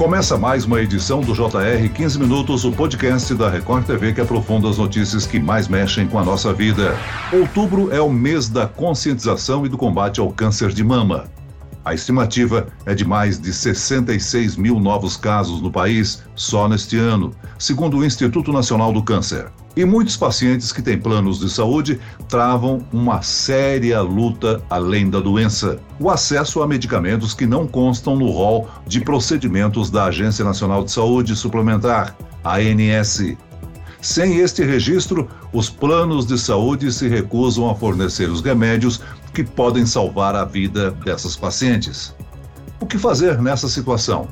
Começa mais uma edição do JR 15 Minutos, o podcast da Record TV que aprofunda as notícias que mais mexem com a nossa vida. Outubro é o mês da conscientização e do combate ao câncer de mama. A estimativa é de mais de 66 mil novos casos no país só neste ano, segundo o Instituto Nacional do Câncer. E muitos pacientes que têm planos de saúde travam uma séria luta além da doença: o acesso a medicamentos que não constam no rol de procedimentos da Agência Nacional de Saúde Suplementar, ANS. Sem este registro, os planos de saúde se recusam a fornecer os remédios que podem salvar a vida dessas pacientes. O que fazer nessa situação?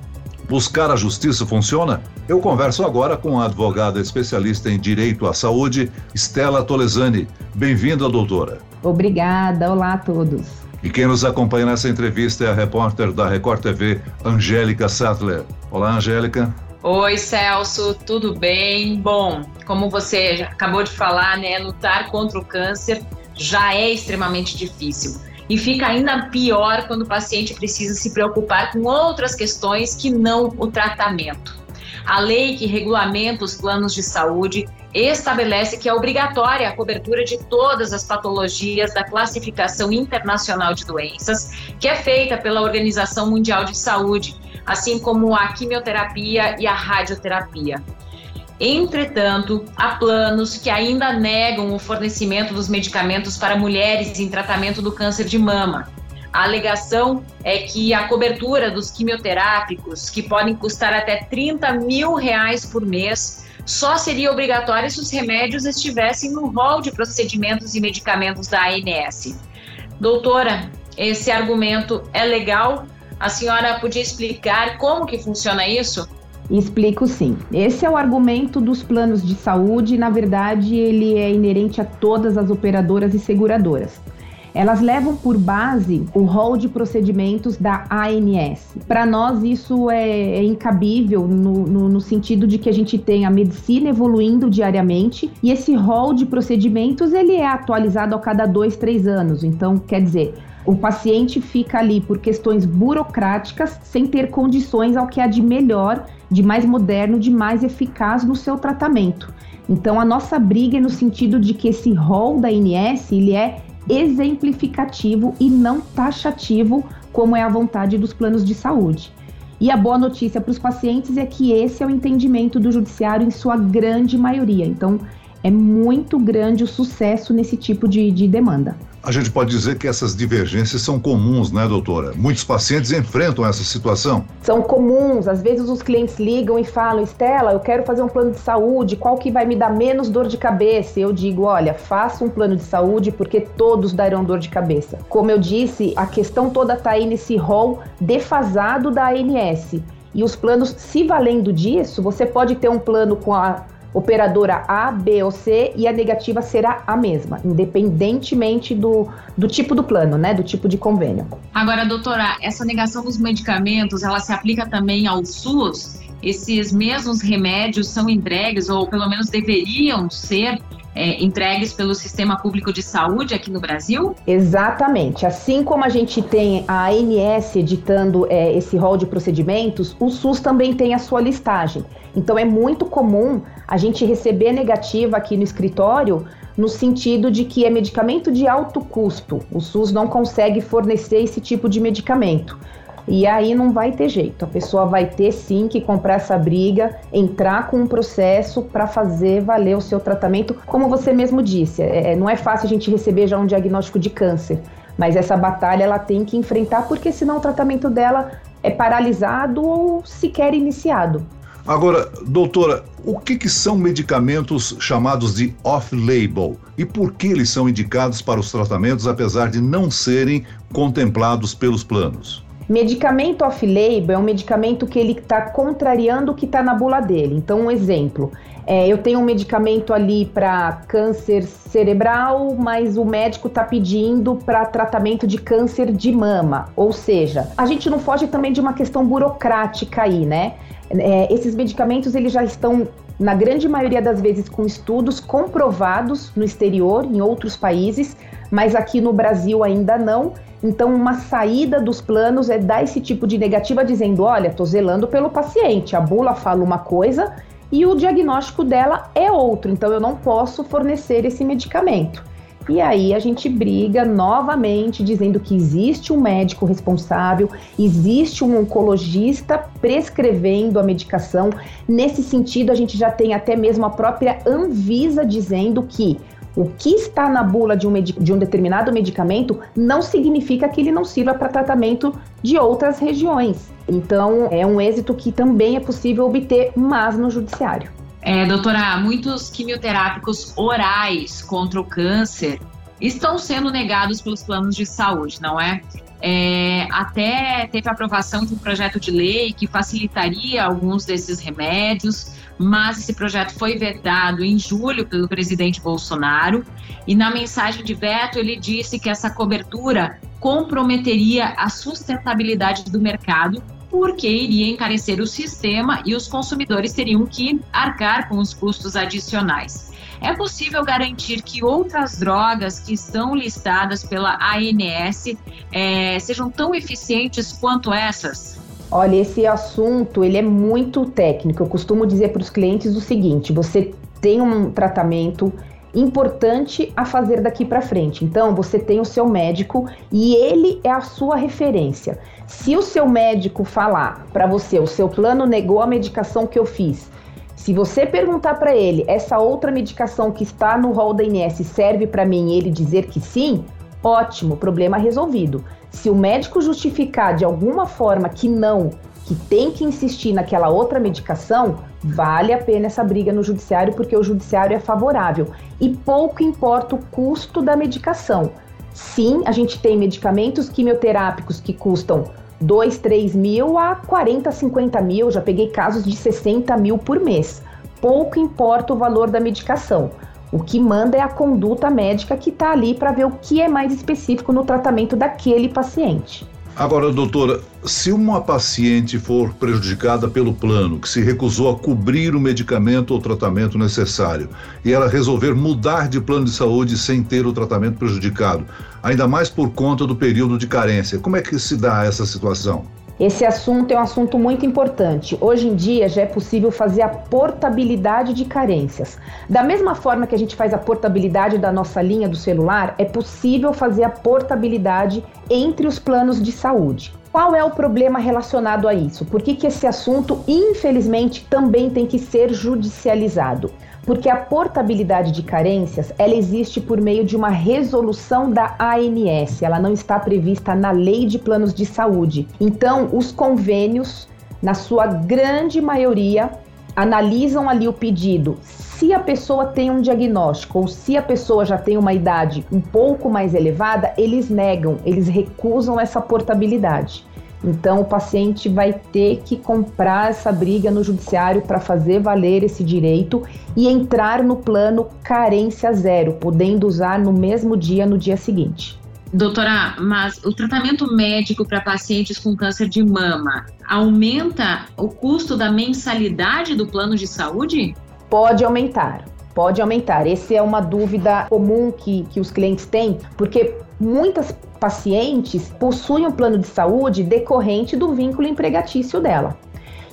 Buscar a justiça funciona? Eu converso agora com a advogada especialista em direito à saúde, Stella Tolesani. Bem-vinda, doutora. Obrigada, olá a todos. E quem nos acompanha nessa entrevista é a repórter da Record TV, Angélica Sattler. Olá, Angélica. Oi, Celso, tudo bem? Bom, como você acabou de falar, né, lutar contra o câncer já é extremamente difícil. E fica ainda pior quando o paciente precisa se preocupar com outras questões que não o tratamento. A lei que regulamenta os planos de saúde estabelece que é obrigatória a cobertura de todas as patologias da classificação internacional de doenças, que é feita pela Organização Mundial de Saúde, assim como a quimioterapia e a radioterapia. Entretanto, há planos que ainda negam o fornecimento dos medicamentos para mulheres em tratamento do câncer de mama. A alegação é que a cobertura dos quimioterápicos, que podem custar até 30 mil reais por mês, só seria obrigatória se os remédios estivessem no rol de procedimentos e medicamentos da ANS. Doutora, esse argumento é legal? A senhora podia explicar como que funciona isso? Explico sim. Esse é o argumento dos planos de saúde, na verdade, ele é inerente a todas as operadoras e seguradoras. Elas levam por base o rol de procedimentos da ANS. Para nós, isso é, é incabível no, no, no, sentido de que a gente tem a medicina evoluindo diariamente e esse rol de procedimentos ele é atualizado a cada dois, três anos. Então, quer dizer, o paciente fica ali por questões burocráticas sem ter condições ao que há de melhor de mais moderno, de mais eficaz no seu tratamento. Então, a nossa briga é no sentido de que esse rol da INS ele é exemplificativo e não taxativo, como é a vontade dos planos de saúde. E a boa notícia para os pacientes é que esse é o entendimento do judiciário em sua grande maioria. Então, é muito grande o sucesso nesse tipo de, de demanda. A gente pode dizer que essas divergências são comuns, né, doutora? Muitos pacientes enfrentam essa situação. São comuns. Às vezes os clientes ligam e falam: Estela, eu quero fazer um plano de saúde, qual que vai me dar menos dor de cabeça? Eu digo: olha, faça um plano de saúde porque todos darão dor de cabeça. Como eu disse, a questão toda está aí nesse rol defasado da ANS. E os planos, se valendo disso, você pode ter um plano com a operadora A, B ou C e a negativa será a mesma, independentemente do, do tipo do plano, né, do tipo de convênio. Agora, doutora, essa negação dos medicamentos, ela se aplica também ao SUS? Esses mesmos remédios são entregues, ou pelo menos deveriam ser, é, entregues pelo Sistema Público de Saúde aqui no Brasil? Exatamente. Assim como a gente tem a ANS editando é, esse rol de procedimentos, o SUS também tem a sua listagem. Então é muito comum a gente receber negativa aqui no escritório no sentido de que é medicamento de alto custo. O SUS não consegue fornecer esse tipo de medicamento. E aí não vai ter jeito. A pessoa vai ter sim que comprar essa briga, entrar com um processo para fazer valer o seu tratamento. Como você mesmo disse, é, não é fácil a gente receber já um diagnóstico de câncer, mas essa batalha ela tem que enfrentar porque senão o tratamento dela é paralisado ou sequer iniciado. Agora, doutora, o que, que são medicamentos chamados de off-label e por que eles são indicados para os tratamentos apesar de não serem contemplados pelos planos? Medicamento off-label é um medicamento que ele está contrariando o que está na bula dele. Então, um exemplo, é, eu tenho um medicamento ali para câncer cerebral, mas o médico está pedindo para tratamento de câncer de mama. Ou seja, a gente não foge também de uma questão burocrática aí, né? É, esses medicamentos eles já estão na grande maioria das vezes com estudos comprovados no exterior, em outros países, mas aqui no Brasil ainda não. Então, uma saída dos planos é dar esse tipo de negativa dizendo: olha, estou zelando pelo paciente. A bula fala uma coisa e o diagnóstico dela é outro, então eu não posso fornecer esse medicamento. E aí a gente briga novamente dizendo que existe um médico responsável, existe um oncologista prescrevendo a medicação. Nesse sentido, a gente já tem até mesmo a própria Anvisa dizendo que o que está na bula de um, de um determinado medicamento não significa que ele não sirva para tratamento de outras regiões. Então, é um êxito que também é possível obter, mas no judiciário. É, doutora, muitos quimioterápicos orais contra o câncer estão sendo negados pelos planos de saúde, não é? É, até teve a aprovação de um projeto de lei que facilitaria alguns desses remédios, mas esse projeto foi vetado em julho pelo presidente Bolsonaro. E na mensagem de veto, ele disse que essa cobertura comprometeria a sustentabilidade do mercado porque iria encarecer o sistema e os consumidores teriam que arcar com os custos adicionais. É possível garantir que outras drogas que estão listadas pela ANS é, sejam tão eficientes quanto essas? Olha, esse assunto ele é muito técnico. Eu costumo dizer para os clientes o seguinte: você tem um tratamento importante a fazer daqui para frente. Então, você tem o seu médico e ele é a sua referência. Se o seu médico falar para você, o seu plano negou a medicação que eu fiz, se você perguntar para ele, essa outra medicação que está no rol da INS serve para mim ele dizer que sim, ótimo, problema resolvido. Se o médico justificar de alguma forma que não, que tem que insistir naquela outra medicação, vale a pena essa briga no judiciário porque o judiciário é favorável e pouco importa o custo da medicação. Sim, a gente tem medicamentos quimioterápicos que custam 2, 3 mil a 40, 50 mil. Já peguei casos de 60 mil por mês. Pouco importa o valor da medicação. O que manda é a conduta médica que está ali para ver o que é mais específico no tratamento daquele paciente. Agora, doutora, se uma paciente for prejudicada pelo plano, que se recusou a cobrir o medicamento ou tratamento necessário, e ela resolver mudar de plano de saúde sem ter o tratamento prejudicado, ainda mais por conta do período de carência, como é que se dá essa situação? Esse assunto é um assunto muito importante. Hoje em dia já é possível fazer a portabilidade de carências. Da mesma forma que a gente faz a portabilidade da nossa linha do celular, é possível fazer a portabilidade entre os planos de saúde. Qual é o problema relacionado a isso? Por que, que esse assunto, infelizmente, também tem que ser judicializado? Porque a portabilidade de carências ela existe por meio de uma resolução da ANS, ela não está prevista na lei de planos de saúde. Então, os convênios, na sua grande maioria, analisam ali o pedido. Se a pessoa tem um diagnóstico ou se a pessoa já tem uma idade um pouco mais elevada, eles negam, eles recusam essa portabilidade. Então, o paciente vai ter que comprar essa briga no judiciário para fazer valer esse direito e entrar no plano carência zero, podendo usar no mesmo dia, no dia seguinte. Doutora, mas o tratamento médico para pacientes com câncer de mama aumenta o custo da mensalidade do plano de saúde? Pode aumentar, pode aumentar. Essa é uma dúvida comum que, que os clientes têm, porque muitas pacientes possuem um plano de saúde decorrente do vínculo empregatício dela.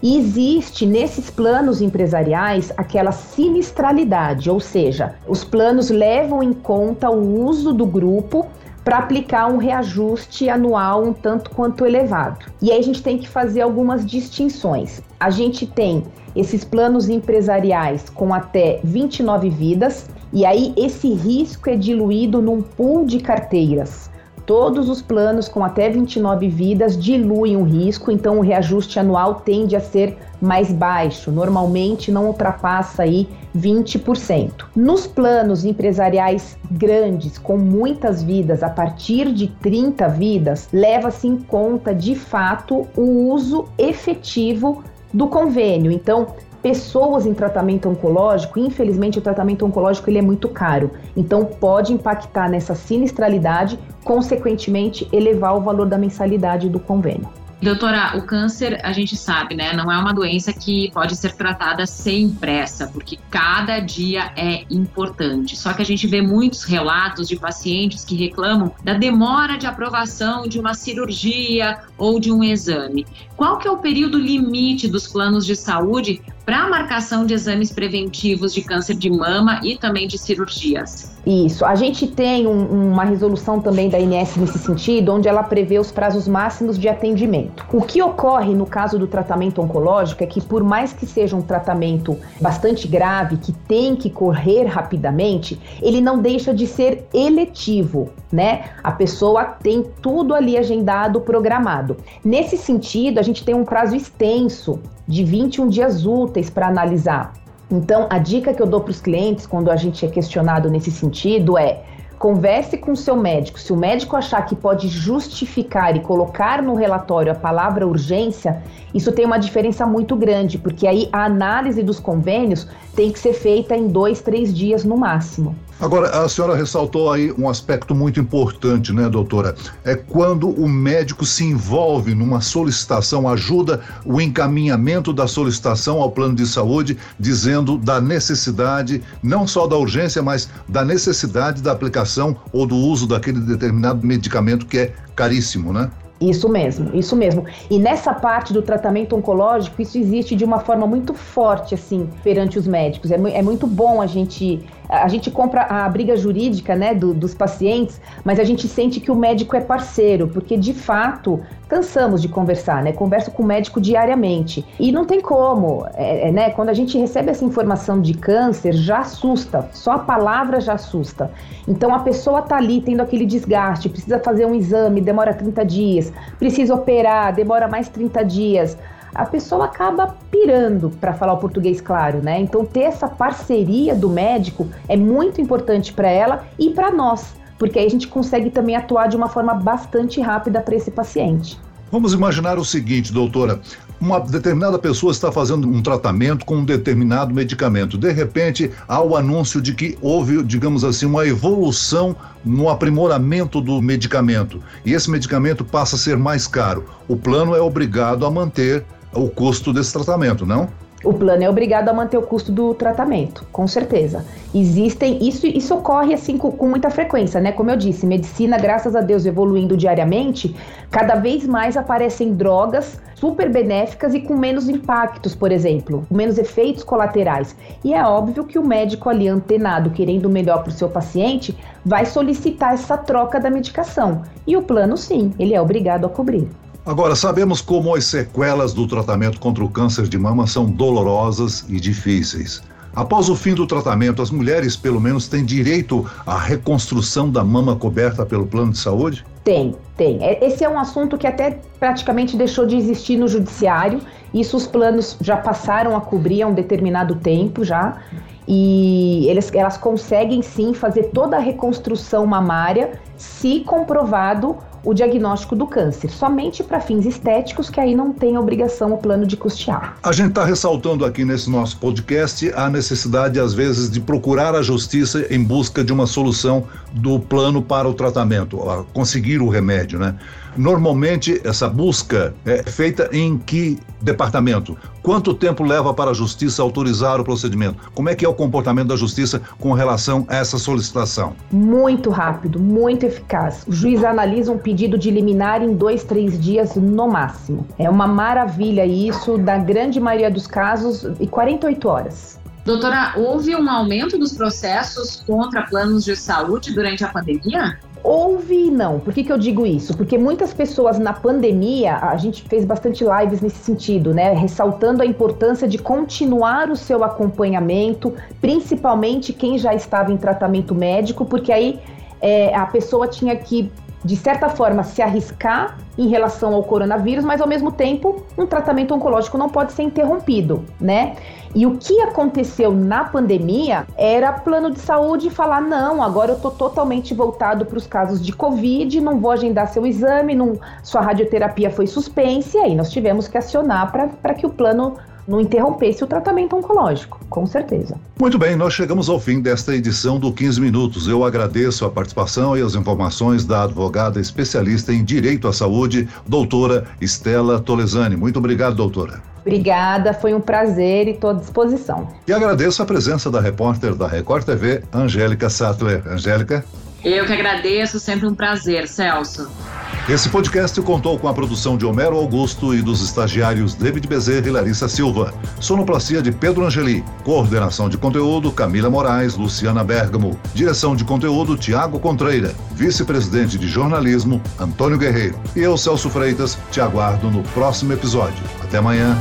E existe nesses planos empresariais aquela sinistralidade, ou seja, os planos levam em conta o uso do grupo para aplicar um reajuste anual um tanto quanto elevado. E aí a gente tem que fazer algumas distinções. A gente tem esses planos empresariais com até 29 vidas, e aí esse risco é diluído num pool de carteiras. Todos os planos com até 29 vidas diluem o risco, então o reajuste anual tende a ser mais baixo, normalmente não ultrapassa aí 20%. Nos planos empresariais grandes, com muitas vidas, a partir de 30 vidas, leva-se em conta de fato o uso efetivo do convênio. Então, pessoas em tratamento oncológico, infelizmente o tratamento oncológico ele é muito caro, então pode impactar nessa sinistralidade, consequentemente elevar o valor da mensalidade do convênio. Doutora, o câncer, a gente sabe, né? Não é uma doença que pode ser tratada sem pressa, porque cada dia é importante. Só que a gente vê muitos relatos de pacientes que reclamam da demora de aprovação de uma cirurgia ou de um exame. Qual que é o período limite dos planos de saúde para a marcação de exames preventivos de câncer de mama e também de cirurgias? Isso. A gente tem um, uma resolução também da INS nesse sentido, onde ela prevê os prazos máximos de atendimento. O que ocorre no caso do tratamento oncológico é que, por mais que seja um tratamento bastante grave, que tem que correr rapidamente, ele não deixa de ser eletivo, né? A pessoa tem tudo ali agendado, programado. Nesse sentido, a gente tem um prazo extenso de 21 dias úteis para analisar. Então, a dica que eu dou para os clientes quando a gente é questionado nesse sentido é: converse com o seu médico. Se o médico achar que pode justificar e colocar no relatório a palavra urgência, isso tem uma diferença muito grande, porque aí a análise dos convênios tem que ser feita em dois, três dias no máximo. Agora, a senhora ressaltou aí um aspecto muito importante, né, doutora? É quando o médico se envolve numa solicitação, ajuda o encaminhamento da solicitação ao plano de saúde, dizendo da necessidade, não só da urgência, mas da necessidade da aplicação ou do uso daquele determinado medicamento que é caríssimo, né? Isso mesmo, isso mesmo. E nessa parte do tratamento oncológico, isso existe de uma forma muito forte, assim, perante os médicos. É, é muito bom a gente a gente compra a briga jurídica né, do, dos pacientes, mas a gente sente que o médico é parceiro, porque de fato cansamos de conversar, né? Converso com o médico diariamente. E não tem como, é, é, né? Quando a gente recebe essa informação de câncer, já assusta, só a palavra já assusta. Então a pessoa tá ali tendo aquele desgaste, precisa fazer um exame, demora 30 dias, precisa operar, demora mais 30 dias a pessoa acaba pirando, para falar o português claro, né? Então, ter essa parceria do médico é muito importante para ela e para nós, porque aí a gente consegue também atuar de uma forma bastante rápida para esse paciente. Vamos imaginar o seguinte, doutora. Uma determinada pessoa está fazendo um tratamento com um determinado medicamento. De repente, há o anúncio de que houve, digamos assim, uma evolução no aprimoramento do medicamento. E esse medicamento passa a ser mais caro. O plano é obrigado a manter o custo desse tratamento, não? O plano é obrigado a manter o custo do tratamento, com certeza. Existem, isso, isso ocorre assim com, com, muita frequência, né? Como eu disse, medicina, graças a Deus, evoluindo diariamente, cada vez mais aparecem drogas super benéficas e com menos impactos, por exemplo, menos efeitos colaterais. E é óbvio que o médico ali antenado, querendo melhor para o seu paciente, vai solicitar essa troca da medicação. E o plano, sim, ele é obrigado a cobrir. Agora, sabemos como as sequelas do tratamento contra o câncer de mama são dolorosas e difíceis. Após o fim do tratamento, as mulheres, pelo menos, têm direito à reconstrução da mama coberta pelo plano de saúde? Tem, tem. É, esse é um assunto que até praticamente deixou de existir no judiciário. Isso os planos já passaram a cobrir há um determinado tempo já. E eles, elas conseguem sim fazer toda a reconstrução mamária se comprovado o diagnóstico do câncer, somente para fins estéticos, que aí não tem obrigação o plano de custear. A gente está ressaltando aqui nesse nosso podcast a necessidade, às vezes, de procurar a justiça em busca de uma solução do plano para o tratamento, conseguir o remédio, né? Normalmente, essa busca é feita em que departamento? Quanto tempo leva para a justiça autorizar o procedimento? Como é que é o comportamento da justiça com relação a essa solicitação? Muito rápido, muito eficaz. O juiz analisa um pedido de liminar em dois, três dias no máximo. É uma maravilha isso, da grande maioria dos casos, e 48 horas. Doutora, houve um aumento dos processos contra planos de saúde durante a pandemia? Houve e não. Por que, que eu digo isso? Porque muitas pessoas na pandemia, a gente fez bastante lives nesse sentido, né? Ressaltando a importância de continuar o seu acompanhamento, principalmente quem já estava em tratamento médico, porque aí é, a pessoa tinha que de certa forma, se arriscar em relação ao coronavírus, mas ao mesmo tempo, um tratamento oncológico não pode ser interrompido, né? E o que aconteceu na pandemia era plano de saúde falar: não, agora eu tô totalmente voltado para os casos de Covid, não vou agendar seu exame, não, sua radioterapia foi suspensa, e aí nós tivemos que acionar para que o plano não interrompesse o tratamento oncológico, com certeza. Muito bem, nós chegamos ao fim desta edição do 15 Minutos. Eu agradeço a participação e as informações da advogada especialista em Direito à Saúde, doutora Estela Tolesani. Muito obrigado, doutora. Obrigada, foi um prazer e estou à disposição. E agradeço a presença da repórter da Record TV, Angélica Sattler. Angélica? Eu que agradeço, sempre um prazer, Celso. Esse podcast contou com a produção de Homero Augusto e dos estagiários David Bezerra e Larissa Silva. Sonoplastia de Pedro Angeli. Coordenação de conteúdo Camila Moraes, Luciana Bergamo. Direção de conteúdo Tiago Contreira. Vice-presidente de jornalismo Antônio Guerreiro. E eu, Celso Freitas, te aguardo no próximo episódio. Até amanhã.